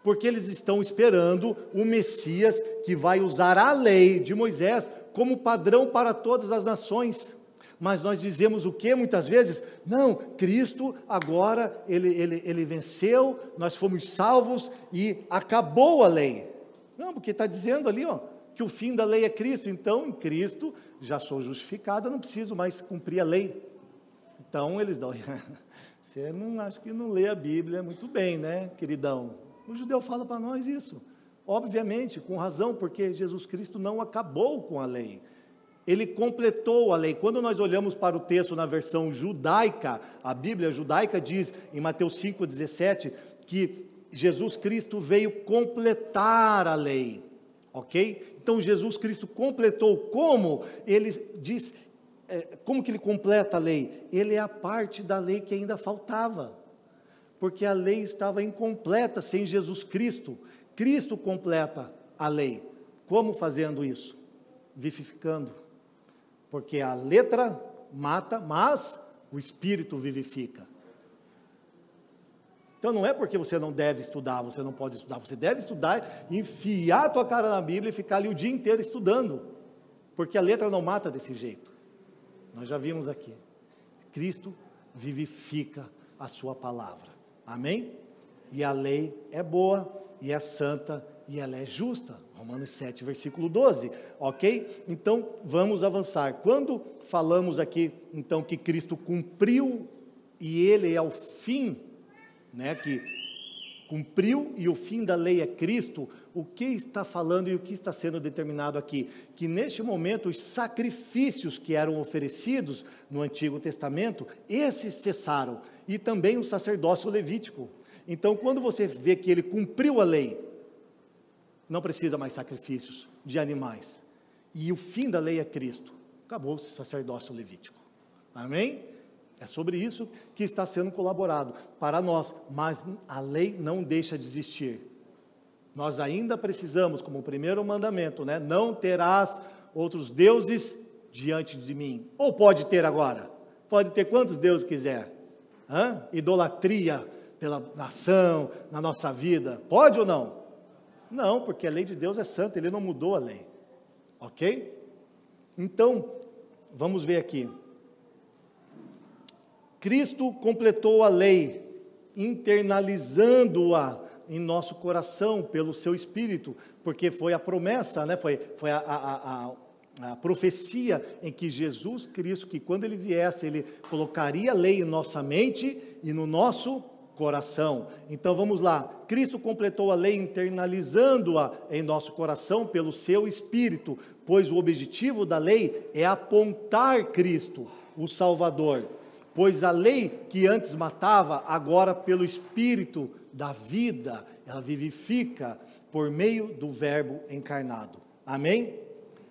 porque eles estão esperando o Messias que vai usar a lei de Moisés como padrão para todas as nações. Mas nós dizemos o que muitas vezes? Não, Cristo agora, ele, ele, ele venceu, nós fomos salvos e acabou a lei. Não, porque está dizendo ali, ó, que o fim da lei é Cristo. Então, em Cristo, já sou justificado, não preciso mais cumprir a lei. Então, eles dão. (laughs) Você não acha que não lê a Bíblia muito bem, né, queridão? O judeu fala para nós isso. Obviamente, com razão, porque Jesus Cristo não acabou com a lei ele completou a lei. Quando nós olhamos para o texto na versão judaica, a Bíblia judaica diz em Mateus 5,17 que Jesus Cristo veio completar a lei, ok? Então Jesus Cristo completou como? Ele diz, é, como que ele completa a lei? Ele é a parte da lei que ainda faltava, porque a lei estava incompleta sem Jesus Cristo. Cristo completa a lei. Como fazendo isso? Vivificando porque a letra mata, mas o espírito vivifica. Então não é porque você não deve estudar, você não pode estudar, você deve estudar, enfiar a tua cara na Bíblia e ficar ali o dia inteiro estudando, porque a letra não mata desse jeito. Nós já vimos aqui. Cristo vivifica a sua palavra. Amém? E a lei é boa e é santa e ela é justa. Romanos 7, versículo 12, ok? Então vamos avançar. Quando falamos aqui, então, que Cristo cumpriu e Ele é o fim, né? Que cumpriu e o fim da lei é Cristo, o que está falando e o que está sendo determinado aqui? Que neste momento os sacrifícios que eram oferecidos no Antigo Testamento, esses cessaram, e também o sacerdócio levítico. Então, quando você vê que ele cumpriu a lei, não precisa mais sacrifícios de animais. E o fim da lei é Cristo. Acabou o sacerdócio levítico. Amém? É sobre isso que está sendo colaborado para nós, mas a lei não deixa de existir. Nós ainda precisamos, como primeiro mandamento, né? Não terás outros deuses diante de mim. Ou pode ter agora? Pode ter quantos deuses quiser. Hã? Idolatria pela nação, na nossa vida. Pode ou não? Não, porque a lei de Deus é santa, ele não mudou a lei. Ok? Então, vamos ver aqui. Cristo completou a lei, internalizando-a em nosso coração pelo seu Espírito, porque foi a promessa, né? foi, foi a, a, a, a profecia em que Jesus Cristo, que quando ele viesse, ele colocaria a lei em nossa mente e no nosso. Então vamos lá. Cristo completou a lei internalizando-a em nosso coração pelo seu espírito, pois o objetivo da lei é apontar Cristo, o Salvador. Pois a lei que antes matava, agora pelo espírito da vida, ela vivifica por meio do Verbo encarnado. Amém?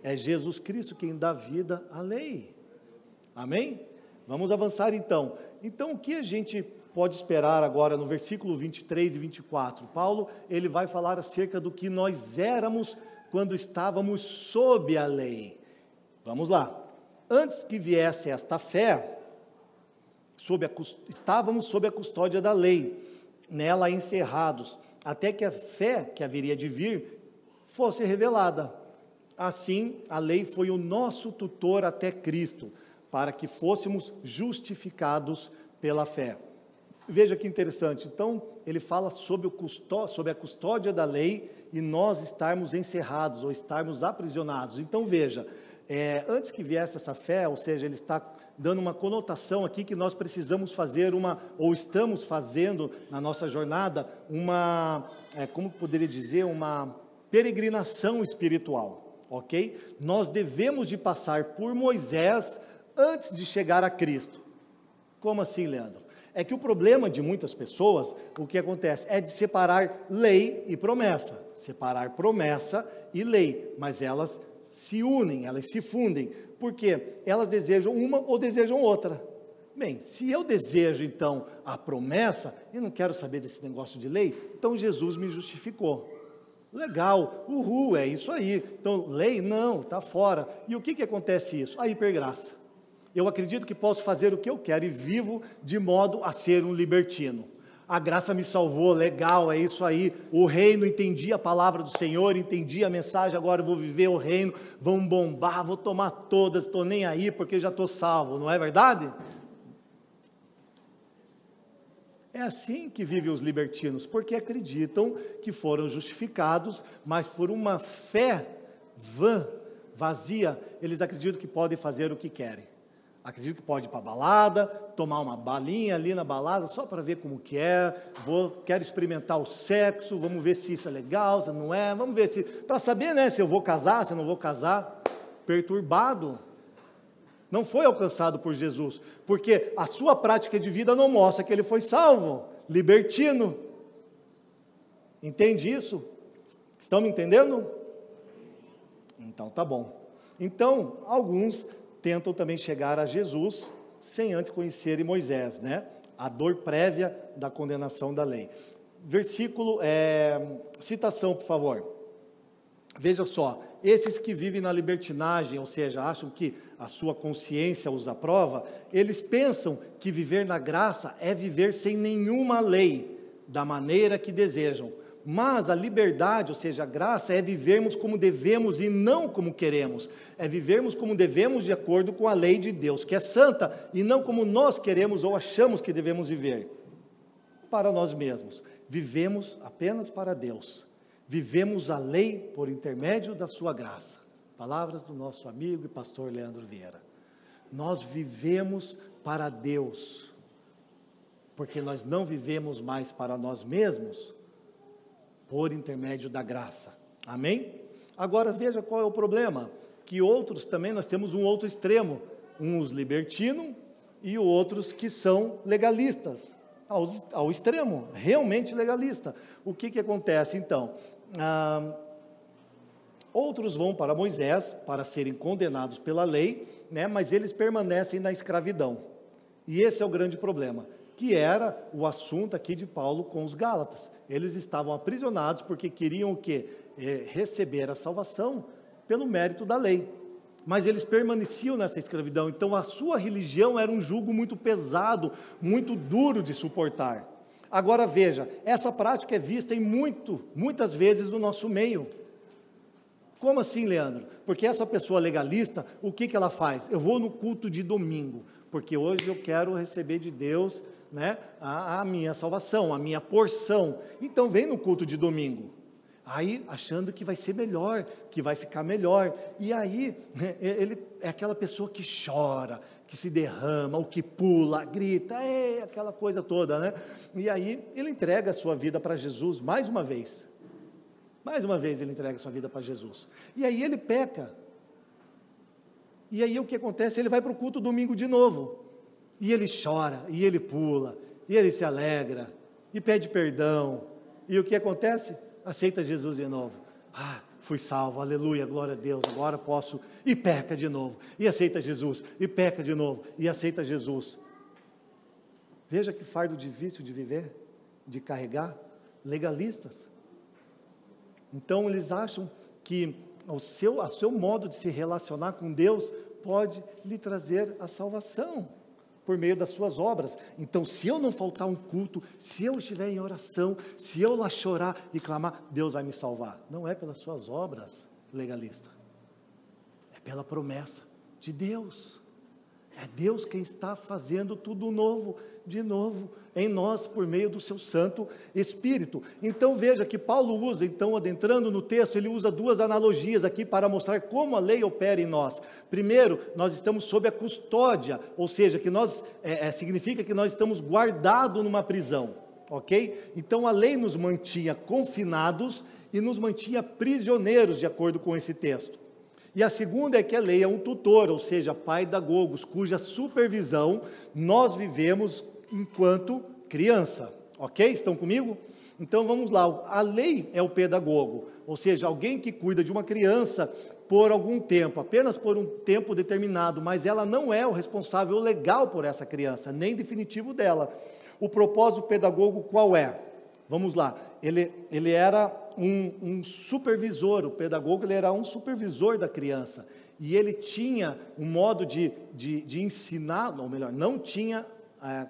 É Jesus Cristo quem dá vida à lei. Amém? Vamos avançar então. Então, o que a gente pode esperar agora no versículo 23 e 24. Paulo, ele vai falar acerca do que nós éramos quando estávamos sob a lei. Vamos lá. Antes que viesse esta fé, sob a, estávamos sob a custódia da lei, nela encerrados, até que a fé que haveria de vir fosse revelada. Assim, a lei foi o nosso tutor até Cristo, para que fôssemos justificados pela fé. Veja que interessante. Então, ele fala sobre, custó sobre a custódia da lei e nós estarmos encerrados ou estarmos aprisionados. Então, veja, é, antes que viesse essa fé, ou seja, ele está dando uma conotação aqui que nós precisamos fazer uma, ou estamos fazendo na nossa jornada, uma, é, como poderia dizer, uma peregrinação espiritual, ok? Nós devemos de passar por Moisés antes de chegar a Cristo. Como assim, Leandro? É que o problema de muitas pessoas, o que acontece, é de separar lei e promessa. Separar promessa e lei, mas elas se unem, elas se fundem, porque elas desejam uma ou desejam outra. Bem, se eu desejo então a promessa, e não quero saber desse negócio de lei, então Jesus me justificou. Legal, uhul, é isso aí. Então, lei não, está fora. E o que, que acontece isso? A hipergraça eu acredito que posso fazer o que eu quero e vivo de modo a ser um libertino. A graça me salvou, legal, é isso aí. O reino, entendi a palavra do Senhor, entendi a mensagem, agora vou viver o reino, vão bombar, vou tomar todas, estou nem aí porque já estou salvo, não é verdade? É assim que vivem os libertinos, porque acreditam que foram justificados, mas por uma fé vã, vazia, eles acreditam que podem fazer o que querem. Acredito que pode ir para a balada, tomar uma balinha ali na balada, só para ver como que é. Vou, quero experimentar o sexo, vamos ver se isso é legal, se não é. Vamos ver se. Para saber né, se eu vou casar, se eu não vou casar. Perturbado. Não foi alcançado por Jesus, porque a sua prática de vida não mostra que ele foi salvo, libertino. Entende isso? Estão me entendendo? Então tá bom. Então, alguns tentam também chegar a Jesus sem antes conhecerem Moisés, né? A dor prévia da condenação da lei. Versículo, é, citação, por favor. Veja só, esses que vivem na libertinagem, ou seja, acham que a sua consciência os aprova, eles pensam que viver na graça é viver sem nenhuma lei, da maneira que desejam. Mas a liberdade, ou seja, a graça, é vivermos como devemos e não como queremos. É vivermos como devemos de acordo com a lei de Deus, que é santa, e não como nós queremos ou achamos que devemos viver. Para nós mesmos. Vivemos apenas para Deus. Vivemos a lei por intermédio da sua graça. Palavras do nosso amigo e pastor Leandro Vieira. Nós vivemos para Deus, porque nós não vivemos mais para nós mesmos, por intermédio da graça. Amém? Agora veja qual é o problema, que outros também nós temos um outro extremo, uns libertinos e outros que são legalistas, ao, ao extremo, realmente legalista. O que, que acontece então? Ah, outros vão para Moisés para serem condenados pela lei, né, mas eles permanecem na escravidão. E esse é o grande problema que era o assunto aqui de Paulo com os Gálatas. Eles estavam aprisionados porque queriam o quê? É, receber a salvação pelo mérito da lei. Mas eles permaneciam nessa escravidão, então a sua religião era um jugo muito pesado, muito duro de suportar. Agora veja, essa prática é vista em muito, muitas vezes no nosso meio. Como assim, Leandro? Porque essa pessoa legalista, o que, que ela faz? Eu vou no culto de domingo, porque hoje eu quero receber de Deus né, a, a minha salvação, a minha porção. Então vem no culto de domingo. Aí achando que vai ser melhor, que vai ficar melhor. E aí né, ele é aquela pessoa que chora, que se derrama, o que pula, grita, é aquela coisa toda, né? E aí ele entrega a sua vida para Jesus mais uma vez. Mais uma vez ele entrega a sua vida para Jesus. E aí ele peca. E aí o que acontece? Ele vai para o culto domingo de novo. E ele chora, e ele pula, e ele se alegra, e pede perdão. E o que acontece? Aceita Jesus de novo. Ah, fui salvo, aleluia, glória a Deus, agora posso. E peca de novo, e aceita Jesus, e peca de novo, e aceita Jesus. Veja que fardo difícil de viver, de carregar, legalistas. Então eles acham que o seu, o seu modo de se relacionar com Deus pode lhe trazer a salvação por meio das suas obras. Então, se eu não faltar um culto, se eu estiver em oração, se eu lá chorar e clamar, Deus vai me salvar. Não é pelas suas obras, legalista. É pela promessa de Deus. É Deus quem está fazendo tudo novo, de novo, em nós, por meio do seu Santo Espírito. Então veja que Paulo usa, então, adentrando no texto, ele usa duas analogias aqui para mostrar como a lei opera em nós. Primeiro, nós estamos sob a custódia, ou seja, que nós, é, é, significa que nós estamos guardados numa prisão, ok? Então a lei nos mantinha confinados e nos mantinha prisioneiros, de acordo com esse texto. E a segunda é que a lei é um tutor, ou seja, pai da Gogos, cuja supervisão nós vivemos enquanto criança. Ok? Estão comigo? Então vamos lá. A lei é o pedagogo, ou seja, alguém que cuida de uma criança por algum tempo, apenas por um tempo determinado, mas ela não é o responsável legal por essa criança, nem definitivo dela. O propósito pedagogo qual é? Vamos lá. Ele, ele era um, um supervisor, o pedagogo ele era um supervisor da criança. E ele tinha um modo de, de, de ou melhor, não tinha é,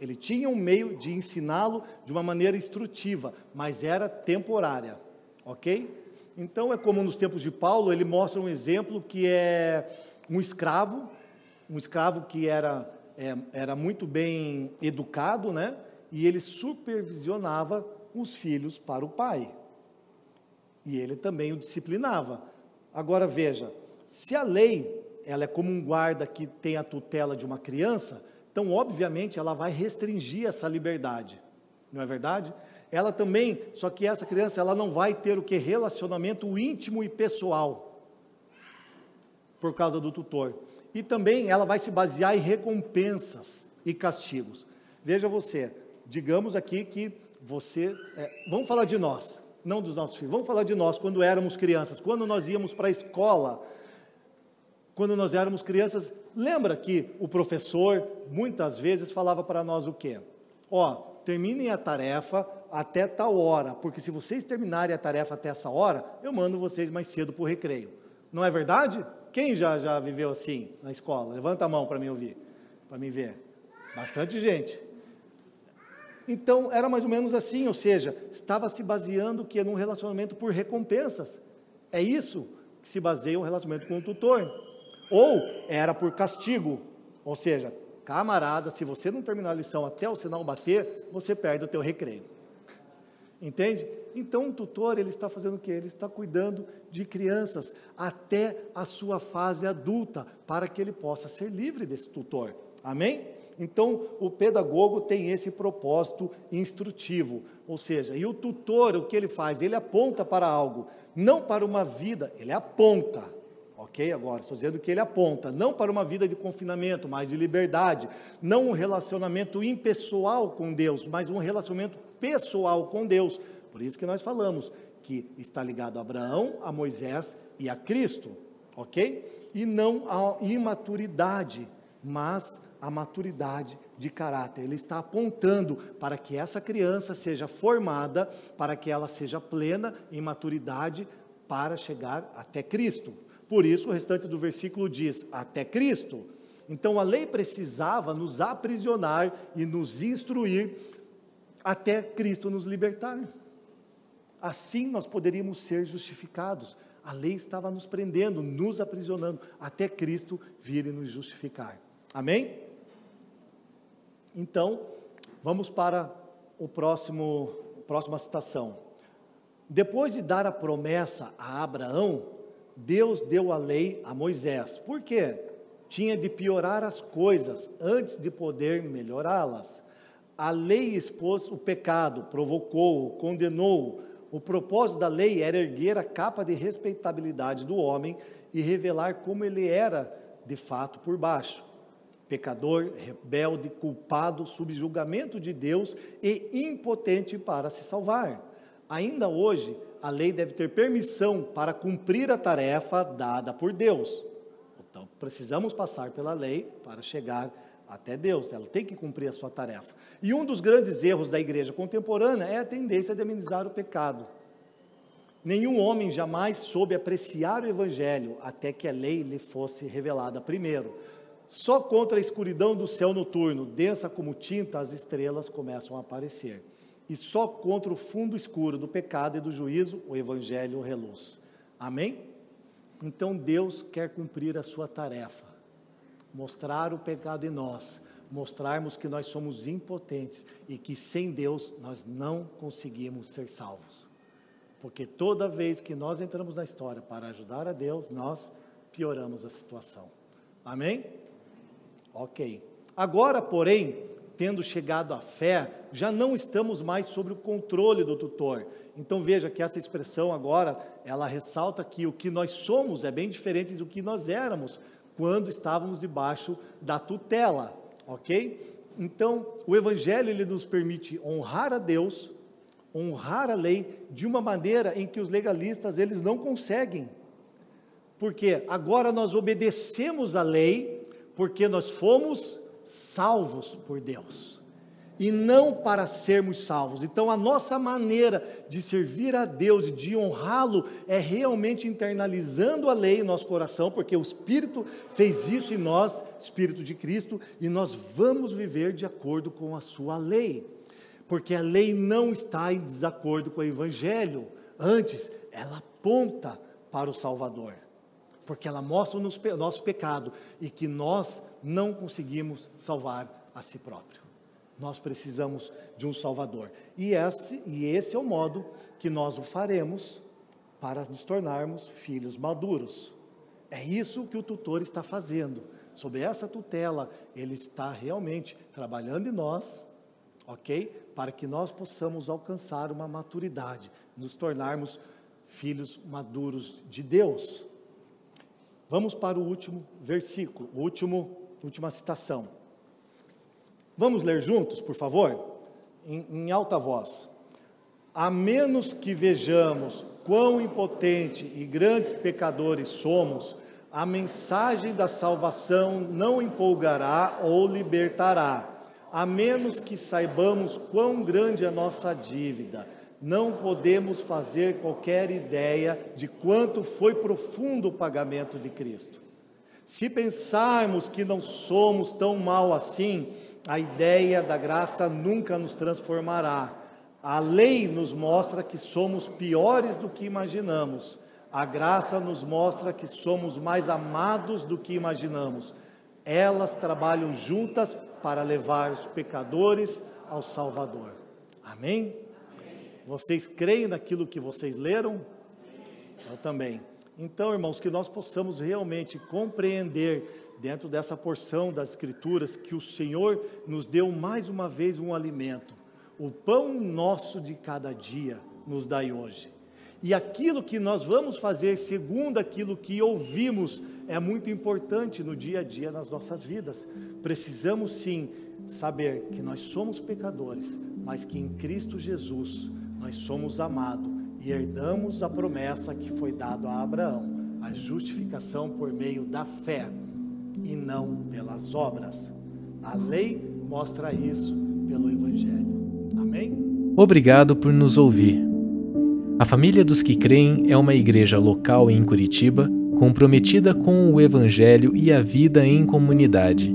Ele tinha um meio de ensiná-lo de uma maneira instrutiva, mas era temporária, ok? Então é como nos tempos de Paulo, ele mostra um exemplo que é um escravo, um escravo que era, é, era muito bem educado, né? E ele supervisionava os filhos para o pai. E ele também o disciplinava. Agora veja, se a lei ela é como um guarda que tem a tutela de uma criança, então obviamente ela vai restringir essa liberdade. Não é verdade? Ela também, só que essa criança ela não vai ter o que relacionamento íntimo e pessoal por causa do tutor. E também ela vai se basear em recompensas e castigos. Veja você, digamos aqui que você, é, vamos falar de nós, não dos nossos filhos, vamos falar de nós quando éramos crianças, quando nós íamos para a escola, quando nós éramos crianças, lembra que o professor muitas vezes falava para nós o quê? Ó, terminem a tarefa até tal hora, porque se vocês terminarem a tarefa até essa hora, eu mando vocês mais cedo para o recreio. Não é verdade? Quem já, já viveu assim na escola? Levanta a mão para me ouvir, para me ver. Bastante gente. Então, era mais ou menos assim, ou seja, estava se baseando que num relacionamento por recompensas. É isso que se baseia um relacionamento com o tutor. Ou era por castigo, ou seja, camarada, se você não terminar a lição até o sinal bater, você perde o teu recreio. Entende? Então o tutor, ele está fazendo o quê? Ele está cuidando de crianças até a sua fase adulta, para que ele possa ser livre desse tutor. Amém? Então, o pedagogo tem esse propósito instrutivo, ou seja, e o tutor, o que ele faz? Ele aponta para algo, não para uma vida, ele aponta. Ok? Agora, estou dizendo que ele aponta, não para uma vida de confinamento, mas de liberdade, não um relacionamento impessoal com Deus, mas um relacionamento pessoal com Deus. Por isso que nós falamos que está ligado a Abraão, a Moisés e a Cristo, ok? E não a imaturidade, mas a maturidade de caráter. Ele está apontando para que essa criança seja formada, para que ela seja plena em maturidade para chegar até Cristo. Por isso, o restante do versículo diz: até Cristo. Então, a lei precisava nos aprisionar e nos instruir até Cristo nos libertar. Assim nós poderíamos ser justificados. A lei estava nos prendendo, nos aprisionando, até Cristo vir e nos justificar. Amém? Então, vamos para o próximo, próxima citação. Depois de dar a promessa a Abraão, Deus deu a lei a Moisés. Por quê? Tinha de piorar as coisas antes de poder melhorá-las. A lei expôs o pecado, provocou-o, condenou-o. O propósito da lei era erguer a capa de respeitabilidade do homem e revelar como ele era de fato por baixo. Pecador, rebelde, culpado, subjulgamento de Deus e impotente para se salvar. Ainda hoje, a lei deve ter permissão para cumprir a tarefa dada por Deus. Então, precisamos passar pela lei para chegar até Deus, ela tem que cumprir a sua tarefa. E um dos grandes erros da igreja contemporânea é a tendência de amenizar o pecado. Nenhum homem jamais soube apreciar o evangelho até que a lei lhe fosse revelada primeiro. Só contra a escuridão do céu noturno, densa como tinta, as estrelas começam a aparecer e só contra o fundo escuro do pecado e do juízo o evangelho reluz. Amém? Então Deus quer cumprir a sua tarefa, mostrar o pecado em nós, mostrarmos que nós somos impotentes e que sem Deus nós não conseguimos ser salvos. Porque toda vez que nós entramos na história para ajudar a Deus, nós pioramos a situação. Amém? Ok. Agora, porém, tendo chegado à fé, já não estamos mais sob o controle do tutor. Então veja que essa expressão agora, ela ressalta que o que nós somos é bem diferente do que nós éramos quando estávamos debaixo da tutela, ok? Então, o Evangelho ele nos permite honrar a Deus, honrar a lei de uma maneira em que os legalistas eles não conseguem. Porque agora nós obedecemos a lei porque nós fomos salvos por Deus. e não para sermos salvos. Então, a nossa maneira de servir a Deus e de honrá-lo é realmente internalizando a lei em nosso coração, porque o Espírito fez isso em nós, Espírito de Cristo, e nós vamos viver de acordo com a sua lei. Porque a lei não está em desacordo com o Evangelho, antes, ela aponta para o Salvador, porque ela mostra o nosso pecado e que nós não conseguimos salvar a si próprio. Nós precisamos de um Salvador. E esse, e esse é o modo que nós o faremos para nos tornarmos filhos maduros. É isso que o tutor está fazendo. Sob essa tutela, ele está realmente trabalhando em nós, ok? Para que nós possamos alcançar uma maturidade, nos tornarmos filhos maduros de Deus. Vamos para o último versículo, último, última citação. Vamos ler juntos, por favor? Em, em alta voz. A menos que vejamos quão impotente e grandes pecadores somos, a mensagem da salvação não empolgará ou libertará, a menos que saibamos quão grande é a nossa dívida. Não podemos fazer qualquer ideia de quanto foi profundo o pagamento de Cristo. Se pensarmos que não somos tão mal assim, a ideia da graça nunca nos transformará. A lei nos mostra que somos piores do que imaginamos. A graça nos mostra que somos mais amados do que imaginamos. Elas trabalham juntas para levar os pecadores ao Salvador. Amém? Vocês creem naquilo que vocês leram? Eu também. Então, irmãos, que nós possamos realmente compreender dentro dessa porção das Escrituras, que o Senhor nos deu mais uma vez um alimento. O pão nosso de cada dia nos dai hoje. E aquilo que nós vamos fazer segundo aquilo que ouvimos é muito importante no dia a dia nas nossas vidas. Precisamos sim saber que nós somos pecadores, mas que em Cristo Jesus nós somos amados e herdamos a promessa que foi dada a Abraão, a justificação por meio da fé e não pelas obras. A lei mostra isso pelo Evangelho. Amém? Obrigado por nos ouvir. A Família dos que Creem é uma igreja local em Curitiba comprometida com o Evangelho e a vida em comunidade.